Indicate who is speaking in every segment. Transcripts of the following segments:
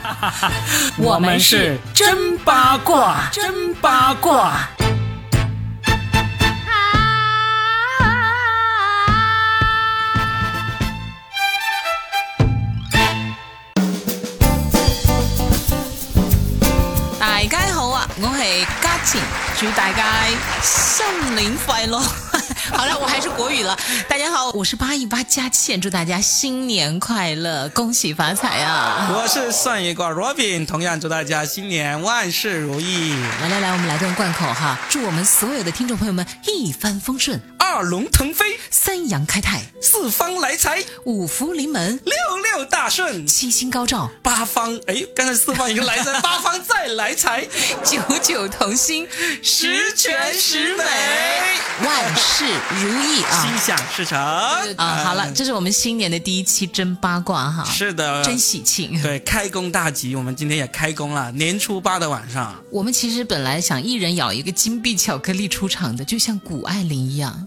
Speaker 1: 我们是真八卦，真八卦。
Speaker 2: 大家好啊，我系嘉晴，祝大家新年快樂。好了，我还是国语了。大家好，我是八一八佳倩，祝大家新年快乐，恭喜发财啊！
Speaker 3: 我是算一卦 Robin，同样祝大家新年万事如意，
Speaker 2: 来来来，我们来段贯口哈，祝我们所有的听众朋友们一帆风顺，
Speaker 3: 二龙腾飞，
Speaker 2: 三阳开泰，
Speaker 3: 四方来财，
Speaker 2: 五福临门，
Speaker 3: 六六大顺，
Speaker 2: 七星高照，
Speaker 3: 八方。哎，刚才四方已经来财，八方再来财，
Speaker 2: 九九同心，
Speaker 3: 十全十美，
Speaker 2: 万事如意啊！
Speaker 3: 心想事成。
Speaker 2: 啊！好了，这是我们新年的第一期真八卦哈，
Speaker 3: 是的，
Speaker 2: 真喜庆。
Speaker 3: 对，开工大吉，我们今天也开工了，年初八的晚上。
Speaker 2: 我们其实本来想一人咬一个金币巧克力出场的，就像谷爱凌一样。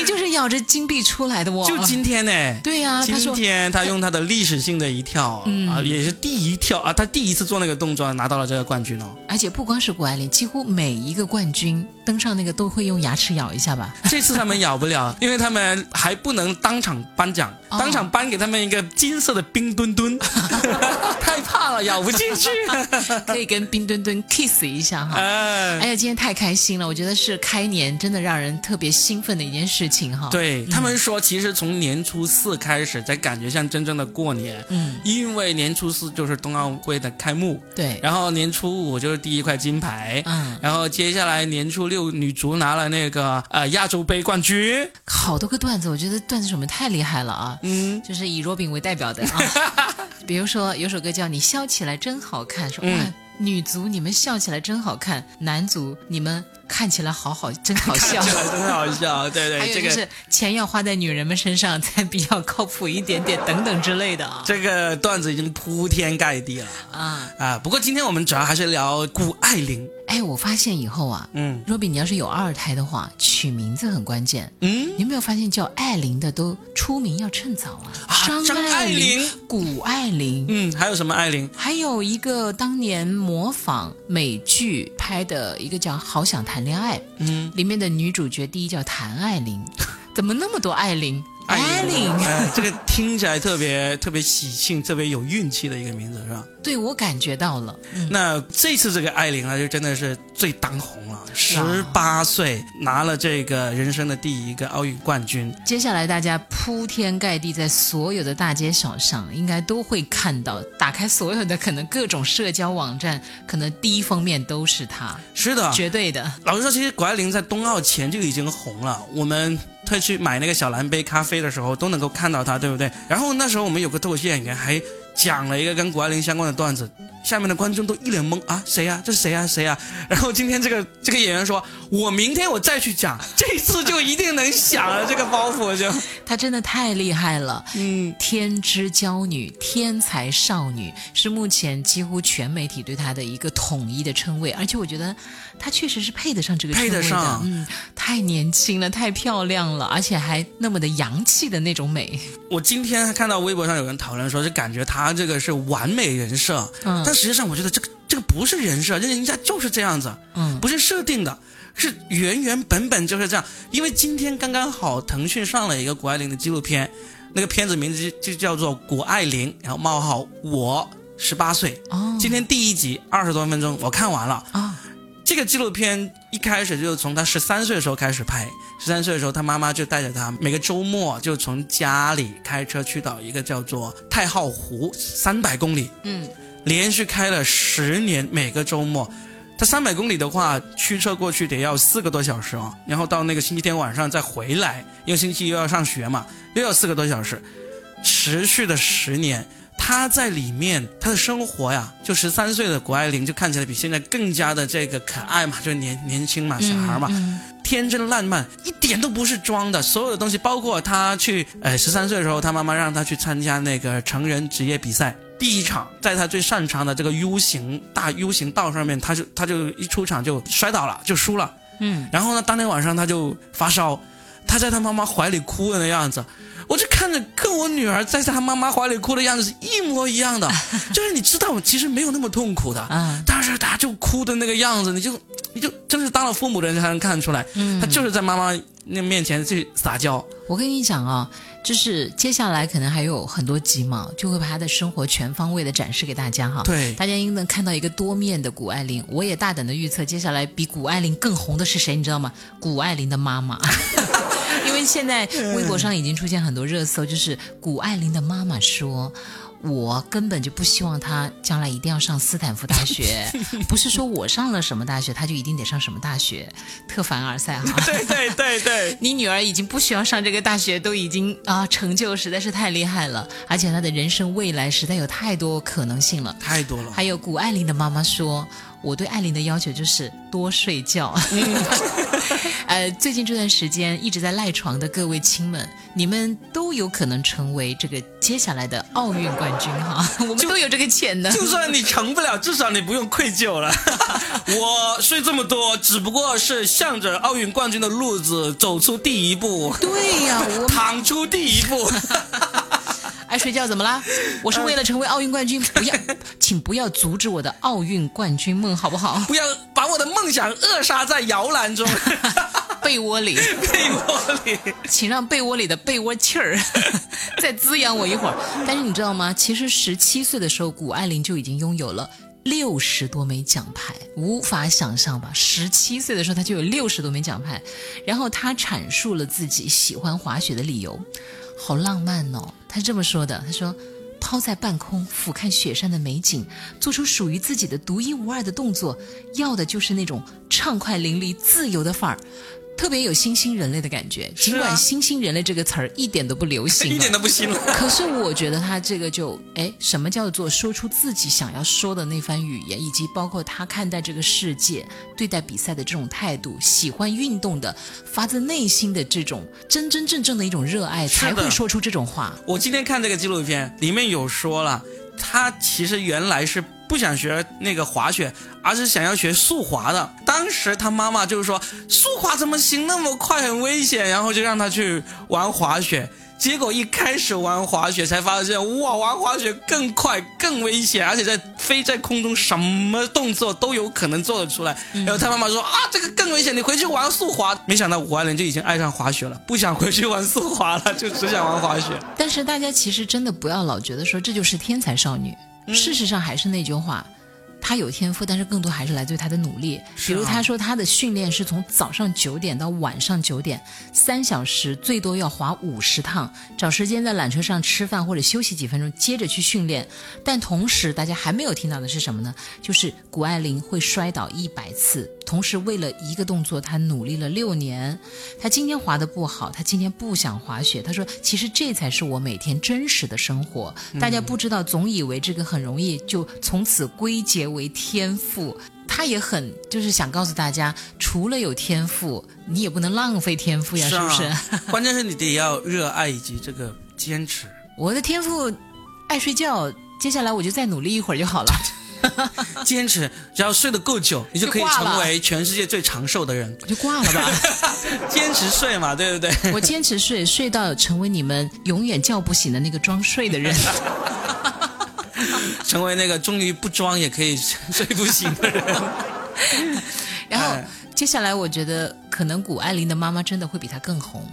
Speaker 2: 谷爱凌就是咬着金币出来的哦。
Speaker 3: 就今天呢？
Speaker 2: 对呀，
Speaker 3: 今天他用他的历史性的一跳啊，也是第一跳啊，他第一次做那个动作拿到了这个冠军哦。
Speaker 2: 而且不光是谷爱凌，几乎每一个冠军登上那个都会用牙齿咬一下吧。
Speaker 3: 这次他们咬不了，因为他们还不能当场颁奖，当场颁给他们一个金色的冰墩墩，太怕了，咬不进去。
Speaker 2: 可以跟冰墩墩 kiss 一下哈。哎呀，今天太开心了，我觉得是开年真的让人特别兴奋的一件事情哈。
Speaker 3: 对他们说，其实从年初四开始才感觉像真正的过年，嗯，因为年初四就是冬奥会的开幕，
Speaker 2: 对，
Speaker 3: 然后年初五就是第一块金牌，嗯，然后接下来年初六女足拿了那个呃亚洲杯冠军，
Speaker 2: 好多个段子，我觉得段子手们太厉害了啊，嗯，就是以若饼为代表的啊，比如说有首歌叫你笑起来真好看，说哇女足你们笑起来真好看，男足你们。看起来好好，真好笑，
Speaker 3: 真好笑，对对。
Speaker 2: 还有就是钱要花在女人们身上才比较靠谱一点点，等等之类的啊。
Speaker 3: 这个段子已经铺天盖地了啊啊！不过今天我们主要还是聊谷爱凌。
Speaker 2: 哎，我发现以后啊，嗯，若比你要是有二胎的话，取名字很关键。嗯，你有没有发现叫艾琳的都出名要趁早啊？
Speaker 3: 张爱玲、
Speaker 2: 谷爱玲，
Speaker 3: 嗯，还有什么艾琳？
Speaker 2: 还有一个当年模仿美剧拍的一个叫《好想谈恋爱》，嗯，里面的女主角第一叫谭爱玲，怎么那么多爱玲？
Speaker 3: 艾琳，哎，这个听起来特别特别喜庆，特别有运气的一个名字，是吧？
Speaker 2: 对，我感觉到了。
Speaker 3: 那这次这个艾琳啊，就真的是最当红了，十八岁拿了这个人生的第一个奥运冠军。
Speaker 2: 接下来大家铺天盖地在所有的大街小巷，应该都会看到，打开所有的可能各种社交网站，可能第一封面都是她。
Speaker 3: 是的，
Speaker 2: 绝对的。
Speaker 3: 老实说，其实谷爱凌在冬奥前就已经红了。我们。特去买那个小蓝杯咖啡的时候，都能够看到他，对不对？然后那时候我们有个脱口秀演员还讲了一个跟谷爱凌相关的段子。下面的观众都一脸懵啊，谁呀？这是谁呀？谁呀？然后今天这个这个演员说，我明天我再去讲，这次就一定能响了。这个包袱就，
Speaker 2: 他真的太厉害了。嗯，天之娇女，天才少女，是目前几乎全媒体对她的一个统一的称谓。而且我觉得，她确实是配得上这个称谓
Speaker 3: 的。
Speaker 2: 嗯，太年轻了，太漂亮了，而且还那么的洋气的那种美。
Speaker 3: 我今天看到微博上有人讨论说，就感觉她这个是完美人设。嗯。但实际上，我觉得这个这个不是人设，人家就是这样子，嗯，不是设定的，是原原本本就是这样。因为今天刚刚好，腾讯上了一个谷爱凌的纪录片，那个片子名字就叫做《谷爱凌》，然后冒号我十八岁。哦，今天第一集二十多分钟，我看完了啊。这个纪录片一开始就从他十三岁的时候开始拍，十三岁的时候，他妈妈就带着他每个周末就从家里开车去到一个叫做太浩湖，三百公里。嗯。连续开了十年，每个周末，他三百公里的话，驱车过去得要四个多小时哦，然后到那个星期天晚上再回来，因为星期一又要上学嘛，又要四个多小时，持续的十年，他在里面他的生活呀，就十三岁的谷爱凌就看起来比现在更加的这个可爱嘛，就年年轻嘛，小孩嘛，天真烂漫，一点都不是装的，所有的东西，包括他去，呃，十三岁的时候，他妈妈让他去参加那个成人职业比赛。第一场，在他最擅长的这个 U 型大 U 型道上面，他就他就一出场就摔倒了，就输了。嗯，然后呢，当天晚上他就发烧，他在他妈妈怀里哭的那样子，我就看着跟我女儿在他妈妈怀里哭的样子是一模一样的，就是你知道我其实没有那么痛苦的，但是他就哭的那个样子，你就你就真是当了父母的人才能看出来，他就是在妈妈那面前去撒娇。
Speaker 2: 我跟你讲啊。就是接下来可能还有很多集嘛，就会把他的生活全方位的展示给大家哈。
Speaker 3: 对，
Speaker 2: 大家应能看到一个多面的谷爱凌。我也大胆的预测，接下来比谷爱凌更红的是谁？你知道吗？谷爱凌的妈妈。现在微博上已经出现很多热搜，就是谷爱凌的妈妈说。我根本就不希望他将来一定要上斯坦福大学，不是说我上了什么大学他就一定得上什么大学，特凡尔赛哈。
Speaker 3: 对对对对，
Speaker 2: 你女儿已经不需要上这个大学，都已经啊成就实在是太厉害了，而且她的人生未来实在有太多可能性了，
Speaker 3: 太多了。
Speaker 2: 还有谷爱凌的妈妈说。我对艾琳的要求就是多睡觉。呃，最近这段时间一直在赖床的各位亲们，你们都有可能成为这个接下来的奥运冠军哈！我们都有这个潜能。
Speaker 3: 就算你成不了，至少你不用愧疚了。我睡这么多，只不过是向着奥运冠军的路子走出第一步。
Speaker 2: 对呀，我
Speaker 3: 躺出第一步。
Speaker 2: 爱睡觉怎么啦？我是为了成为奥运冠军，不要，请不要阻止我的奥运冠军梦，好不好？
Speaker 3: 不要把我的梦想扼杀在摇篮中，
Speaker 2: 被窝里，
Speaker 3: 被窝里，
Speaker 2: 请让被窝里的被窝气儿再滋养我一会儿。但是你知道吗？其实十七岁的时候，谷爱凌就已经拥有了六十多枚奖牌，无法想象吧？十七岁的时候，她就有六十多枚奖牌。然后她阐述了自己喜欢滑雪的理由。好浪漫哦！他是这么说的，他说：“抛在半空，俯瞰雪山的美景，做出属于自己的独一无二的动作，要的就是那种畅快淋漓、自由的范儿。”特别有新兴人类的感觉，尽管“新兴人类”这个词儿一点都不流行，
Speaker 3: 一点都不新了。
Speaker 2: 可是我觉得他这个就，哎，什么叫做说出自己想要说的那番语言，以及包括他看待这个世界、对待比赛的这种态度，喜欢运动的、发自内心的这种真真正正的一种热爱，才会说出这种话。
Speaker 3: 我今天看这个纪录片，里面有说了，他其实原来是。不想学那个滑雪，而是想要学速滑的。当时他妈妈就是说，速滑怎么行那么快，很危险，然后就让他去玩滑雪。结果一开始玩滑雪，才发现哇，玩滑雪更快、更危险，而且在飞在空中，什么动作都有可能做得出来。然后他妈妈说啊，这个更危险，你回去玩速滑。没想到五二零就已经爱上滑雪了，不想回去玩速滑了，就只想玩滑雪。
Speaker 2: 但是大家其实真的不要老觉得说这就是天才少女。事实上还是那句话。他有天赋，但是更多还是来自于他的努力。比如他说他的训练是从早上九点到晚上九点，三小时最多要滑五十趟，找时间在缆车上吃饭或者休息几分钟，接着去训练。但同时大家还没有听到的是什么呢？就是谷爱凌会摔倒一百次，同时为了一个动作，他努力了六年。他今天滑的不好，他今天不想滑雪。他说：“其实这才是我每天真实的生活。”大家不知道，总以为这个很容易，就从此归结。为天赋，他也很就是想告诉大家，除了有天赋，你也不能浪费天赋呀，是不是？
Speaker 3: 关键是你得要热爱以及这个坚持。
Speaker 2: 我的天赋爱睡觉，接下来我就再努力一会儿就好了。
Speaker 3: 坚持，只要睡得够久，你就可以成为全世界最长寿的人。
Speaker 2: 我就挂了吧。
Speaker 3: 坚持睡嘛，对不对？
Speaker 2: 我坚持睡，睡到成为你们永远叫不醒的那个装睡的人。
Speaker 3: 成为那个终于不装也可以睡不醒的人。
Speaker 2: 然后接下来，我觉得可能谷爱凌的妈妈真的会比她更红。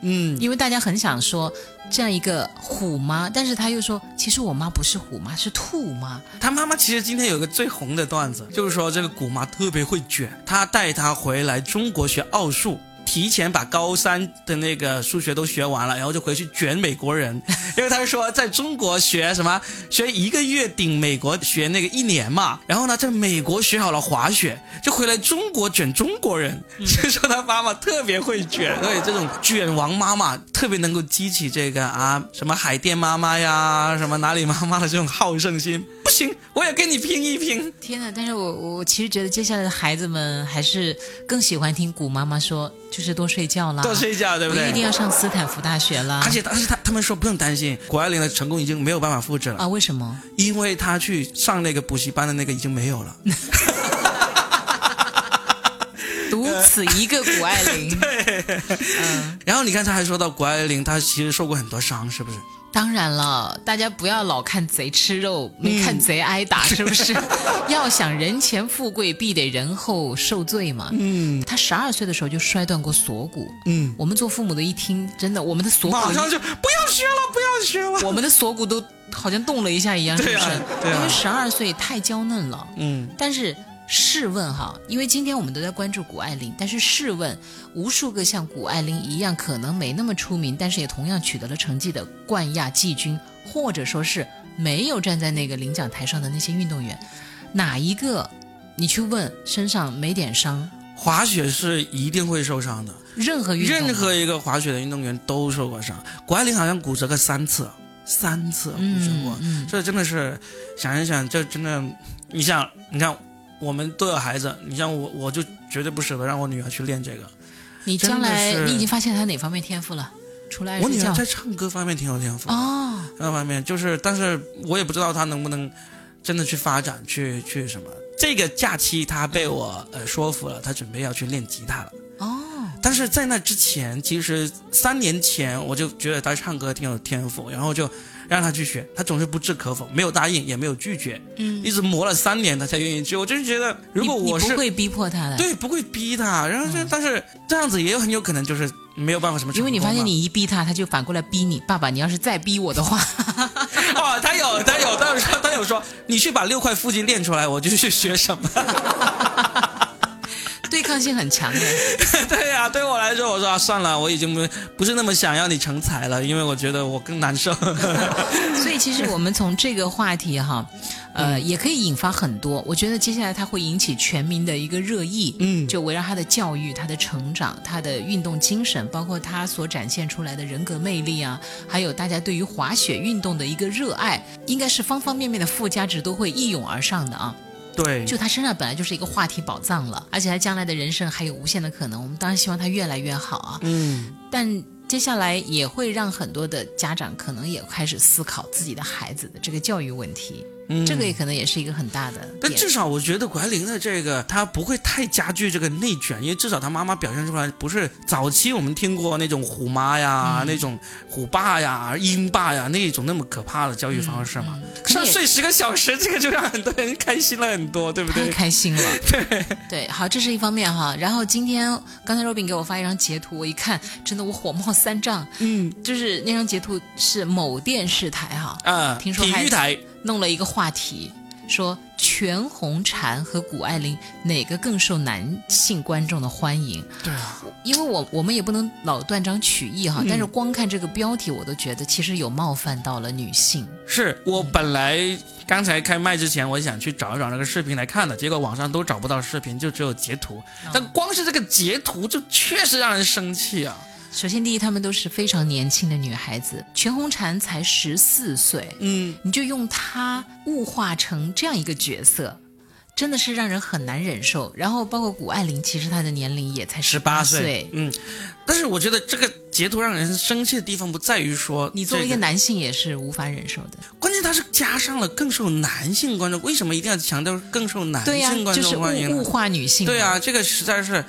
Speaker 3: 嗯，
Speaker 2: 因为大家很想说这样一个虎妈，但是他又说，其实我妈不是虎妈，是兔妈。
Speaker 3: 他妈妈其实今天有个最红的段子，就是说这个古妈特别会卷，她带她回来中国学奥数。提前把高三的那个数学都学完了，然后就回去卷美国人，因为他说在中国学什么学一个月顶美国学那个一年嘛，然后呢在美国学好了滑雪，就回来中国卷中国人，所以说他妈妈特别会卷，所以这种卷王妈妈特别能够激起这个啊什么海淀妈妈呀，什么哪里妈妈的这种好胜心。行，我也跟你拼一拼。
Speaker 2: 天哪！但是我我其实觉得接下来的孩子们还是更喜欢听古妈妈说，就是多睡觉啦，
Speaker 3: 多睡觉，对不对？
Speaker 2: 一定要上斯坦福大学啦。
Speaker 3: 而且而且他他们说不用担心，谷爱凌的成功已经没有办法复制了
Speaker 2: 啊？为什么？
Speaker 3: 因为他去上那个补习班的那个已经没有了。
Speaker 2: 独此一个谷爱凌。
Speaker 3: 对，嗯。然后你刚才还说到谷爱凌，她其实受过很多伤，是不是？
Speaker 2: 当然了，大家不要老看贼吃肉，没看贼挨打，是不是？要想人前富贵，必得人后受罪嘛。嗯，他十二岁的时候就摔断过锁骨。嗯，我们做父母的一听，真的，我们的锁骨
Speaker 3: 马上就不要学了，不要学了，
Speaker 2: 我们的锁骨都好像动了一下一样，是不是？
Speaker 3: 对啊，
Speaker 2: 因为十二岁太娇嫩了。嗯，但是。试问哈，因为今天我们都在关注谷爱凌，但是试问，无数个像谷爱凌一样可能没那么出名，但是也同样取得了成绩的冠亚季军，或者说是没有站在那个领奖台上的那些运动员，哪一个你去问身上没点伤？
Speaker 3: 滑雪是一定会受伤的，
Speaker 2: 任何运
Speaker 3: 任何一个滑雪的运动员都受过伤。谷爱凌好像骨折个三次，三次骨折过，这真的是想一想，这真的，你想，你看。我们都有孩子，你像我，我就绝对不舍得让我女儿去练这个。
Speaker 2: 你将来，你已经发现她哪方面天赋了？出来
Speaker 3: 我女儿在唱歌方面挺有天赋哦，那方面就是，但是我也不知道她能不能真的去发展，去去什么。这个假期她被我呃说服了，她准备要去练吉他了。哦，但是在那之前，其实三年前我就觉得他唱歌挺有天赋，然后就。让他去学，他总是不置可否，没有答应，也没有拒绝，嗯，一直磨了三年，他才愿意去。我就是觉得，如果我是
Speaker 2: 不会逼迫他的，
Speaker 3: 对，不会逼他。然后就，但是这样子也有很有可能就是没有办法什么。
Speaker 2: 因为你发现你一逼他，他就反过来逼你。爸爸，你要是再逼我的话，
Speaker 3: 哦，他有，他有，他有说，他有说，你去把六块腹肌练出来，我就去学什么。
Speaker 2: 对抗性很强的，
Speaker 3: 对呀，对我来说，我说啊，算了，我已经不不是那么想要你成才了，因为我觉得我更难受。
Speaker 2: 所以其实我们从这个话题哈，呃，也可以引发很多。我觉得接下来它会引起全民的一个热议，嗯，就围绕他的教育、他的成长、他的运动精神，包括他所展现出来的人格魅力啊，还有大家对于滑雪运动的一个热爱，应该是方方面面的附加值都会一涌而上的啊。
Speaker 3: 对，
Speaker 2: 就他身上本来就是一个话题宝藏了，而且他将来的人生还有无限的可能。我们当然希望他越来越好啊。嗯，但接下来也会让很多的家长可能也开始思考自己的孩子的这个教育问题。这个也可能也是一个很大的，
Speaker 3: 但至少我觉得谷爱凌的这个她不会太加剧这个内卷，因为至少她妈妈表现出来不是早期我们听过那种虎妈呀、那种虎爸呀、鹰爸呀那种那么可怕的教育方式嘛。上睡十个小时，这个就让很多人开心了很多，对不对？
Speaker 2: 太开心了，
Speaker 3: 对
Speaker 2: 对。好，这是一方面哈。然后今天刚才 Robin 给我发一张截图，我一看，真的我火冒三丈。嗯，就是那张截图是某电视台哈，啊，听说
Speaker 3: 体育台。
Speaker 2: 弄了一个话题，说全红婵和谷爱凌哪个更受男性观众的欢迎？
Speaker 3: 对啊，
Speaker 2: 因为我我们也不能老断章取义哈，但是光看这个标题，我都觉得其实有冒犯到了女性。
Speaker 3: 是我本来刚才开麦之前，我想去找一找那个视频来看的，结果网上都找不到视频，就只有截图。但光是这个截图，就确实让人生气啊。
Speaker 2: 首先，第一，她们都是非常年轻的女孩子，全红婵才十四岁，嗯，你就用她物化成这样一个角色，真的是让人很难忍受。然后，包括谷爱凌，其实她的年龄也才十八岁，
Speaker 3: 嗯。但是，我觉得这个截图让人生气的地方不在于说，
Speaker 2: 你作为一个男性也是无法忍受的。
Speaker 3: 关键，他是加上了更受男性观众，为什么一定要强调更受男性观众欢迎？
Speaker 2: 物化女性。
Speaker 3: 对啊，这个实在是。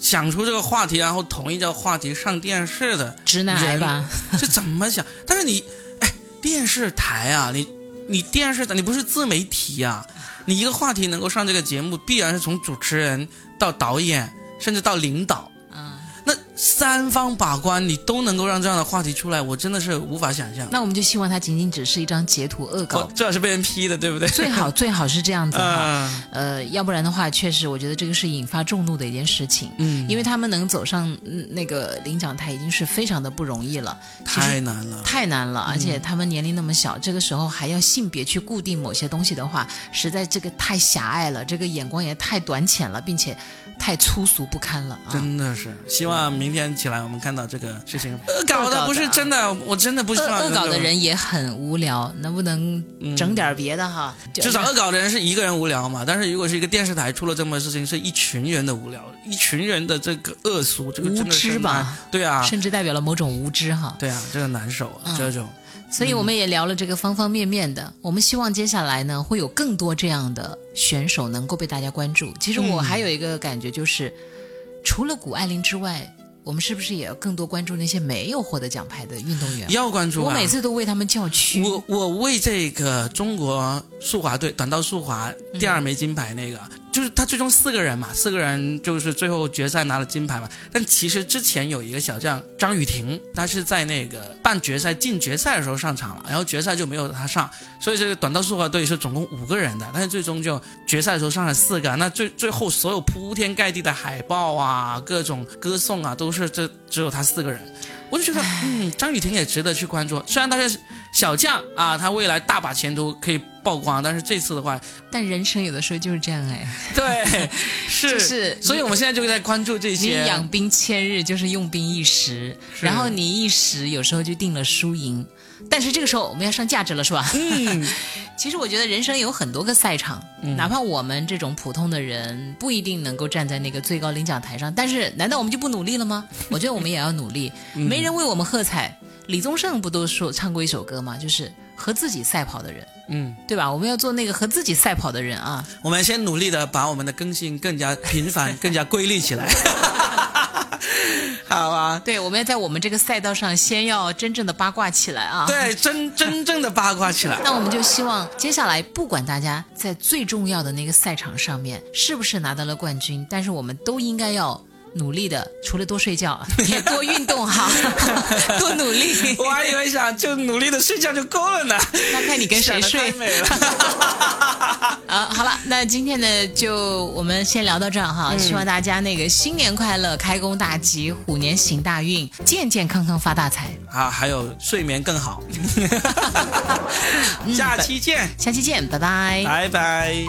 Speaker 3: 想出这个话题，然后同意这个话题上电视的
Speaker 2: 直男癌吧？
Speaker 3: 这怎么想？但是你，哎，电视台啊，你你电视台，你不是自媒体啊？你一个话题能够上这个节目，必然是从主持人到导演，甚至到领导。三方把关，你都能够让这样的话题出来，我真的是无法想象。
Speaker 2: 那我们就希望它仅仅只是一张截图恶搞，
Speaker 3: 最好是被人批的，对不对？
Speaker 2: 最好 最好是这样子哈，呃，要不然的话，确实我觉得这个是引发众怒的一件事情。嗯，因为他们能走上那个领奖台，已经是非常的不容易了，
Speaker 3: 太难了，
Speaker 2: 太难了。而且他们年龄那么小，这个时候还要性别去固定某些东西的话，实在这个太狭隘了，这个眼光也太短浅了，并且。太粗俗不堪了啊，
Speaker 3: 真的是。希望明天起来我们看到这个事情。恶搞的不是真的，我真的不希望。
Speaker 2: 恶搞的人也很无聊，能不能整点别的哈？
Speaker 3: 至少恶搞的人是一个人无聊嘛。但是如果是一个电视台出了这么事情，是一群人的无聊，一群人的这个恶俗，这个
Speaker 2: 无知吧？
Speaker 3: 对啊，
Speaker 2: 甚至代表了某种无知哈。
Speaker 3: 对啊，这个难受啊，这种。
Speaker 2: 所以我们也聊了这个方方面面的，我们希望接下来呢会有更多这样的选手能够被大家关注。其实我还有一个感觉就是，除了谷爱凌之外。我们是不是也要更多关注那些没有获得奖牌的运动员？
Speaker 3: 要关注。
Speaker 2: 我每次都为他们叫屈。
Speaker 3: 我我为这个中国速滑队短道速滑第二枚金牌那个。就是他最终四个人嘛，四个人就是最后决赛拿了金牌嘛。但其实之前有一个小将张雨婷，她是在那个半决赛进决赛的时候上场了，然后决赛就没有她上，所以这个短道速滑队是总共五个人的，但是最终就决赛的时候上了四个。那最最后所有铺天盖地的海报啊，各种歌颂啊，都是这只有他四个人。我就觉得，嗯，张雨婷也值得去关注。虽然他是小将啊，他未来大把前途可以曝光，但是这次的话，
Speaker 2: 但人生有的时候就是这样哎。
Speaker 3: 对，是是，所以我们现在就在关注这些。
Speaker 2: 你养兵千日，就是用兵一时，然后你一时有时候就定了输赢。但是这个时候我们要上价值了，是吧？
Speaker 3: 嗯，
Speaker 2: 其实我觉得人生有很多个赛场，哪怕我们这种普通的人不一定能够站在那个最高领奖台上，但是难道我们就不努力了吗？我觉得我们也要努力。没人为我们喝彩，李宗盛不都说唱过一首歌吗？就是和自己赛跑的人，
Speaker 3: 嗯，
Speaker 2: 对吧？我们要做那个和自己赛跑的人啊！
Speaker 3: 我们先努力的把我们的更新更加频繁、更加规律起来。好啊，
Speaker 2: 对，我们要在我们这个赛道上先要真正的八卦起来啊！
Speaker 3: 对，真真正的八卦起来。
Speaker 2: 那我们就希望接下来，不管大家在最重要的那个赛场上面是不是拿到了冠军，但是我们都应该要。努力的，除了多睡觉，也多运动哈，多努力。
Speaker 3: 我还以为想就努力的睡觉就够了呢。
Speaker 2: 那看你跟谁睡。
Speaker 3: 美了。
Speaker 2: 啊，好了，那今天呢，就我们先聊到这儿哈。希望大家那个新年快乐，开工大吉，虎年行大运，健健康康发大财。
Speaker 3: 啊，还有睡眠更好。下期见，
Speaker 2: 下期见，拜拜，
Speaker 3: 拜拜。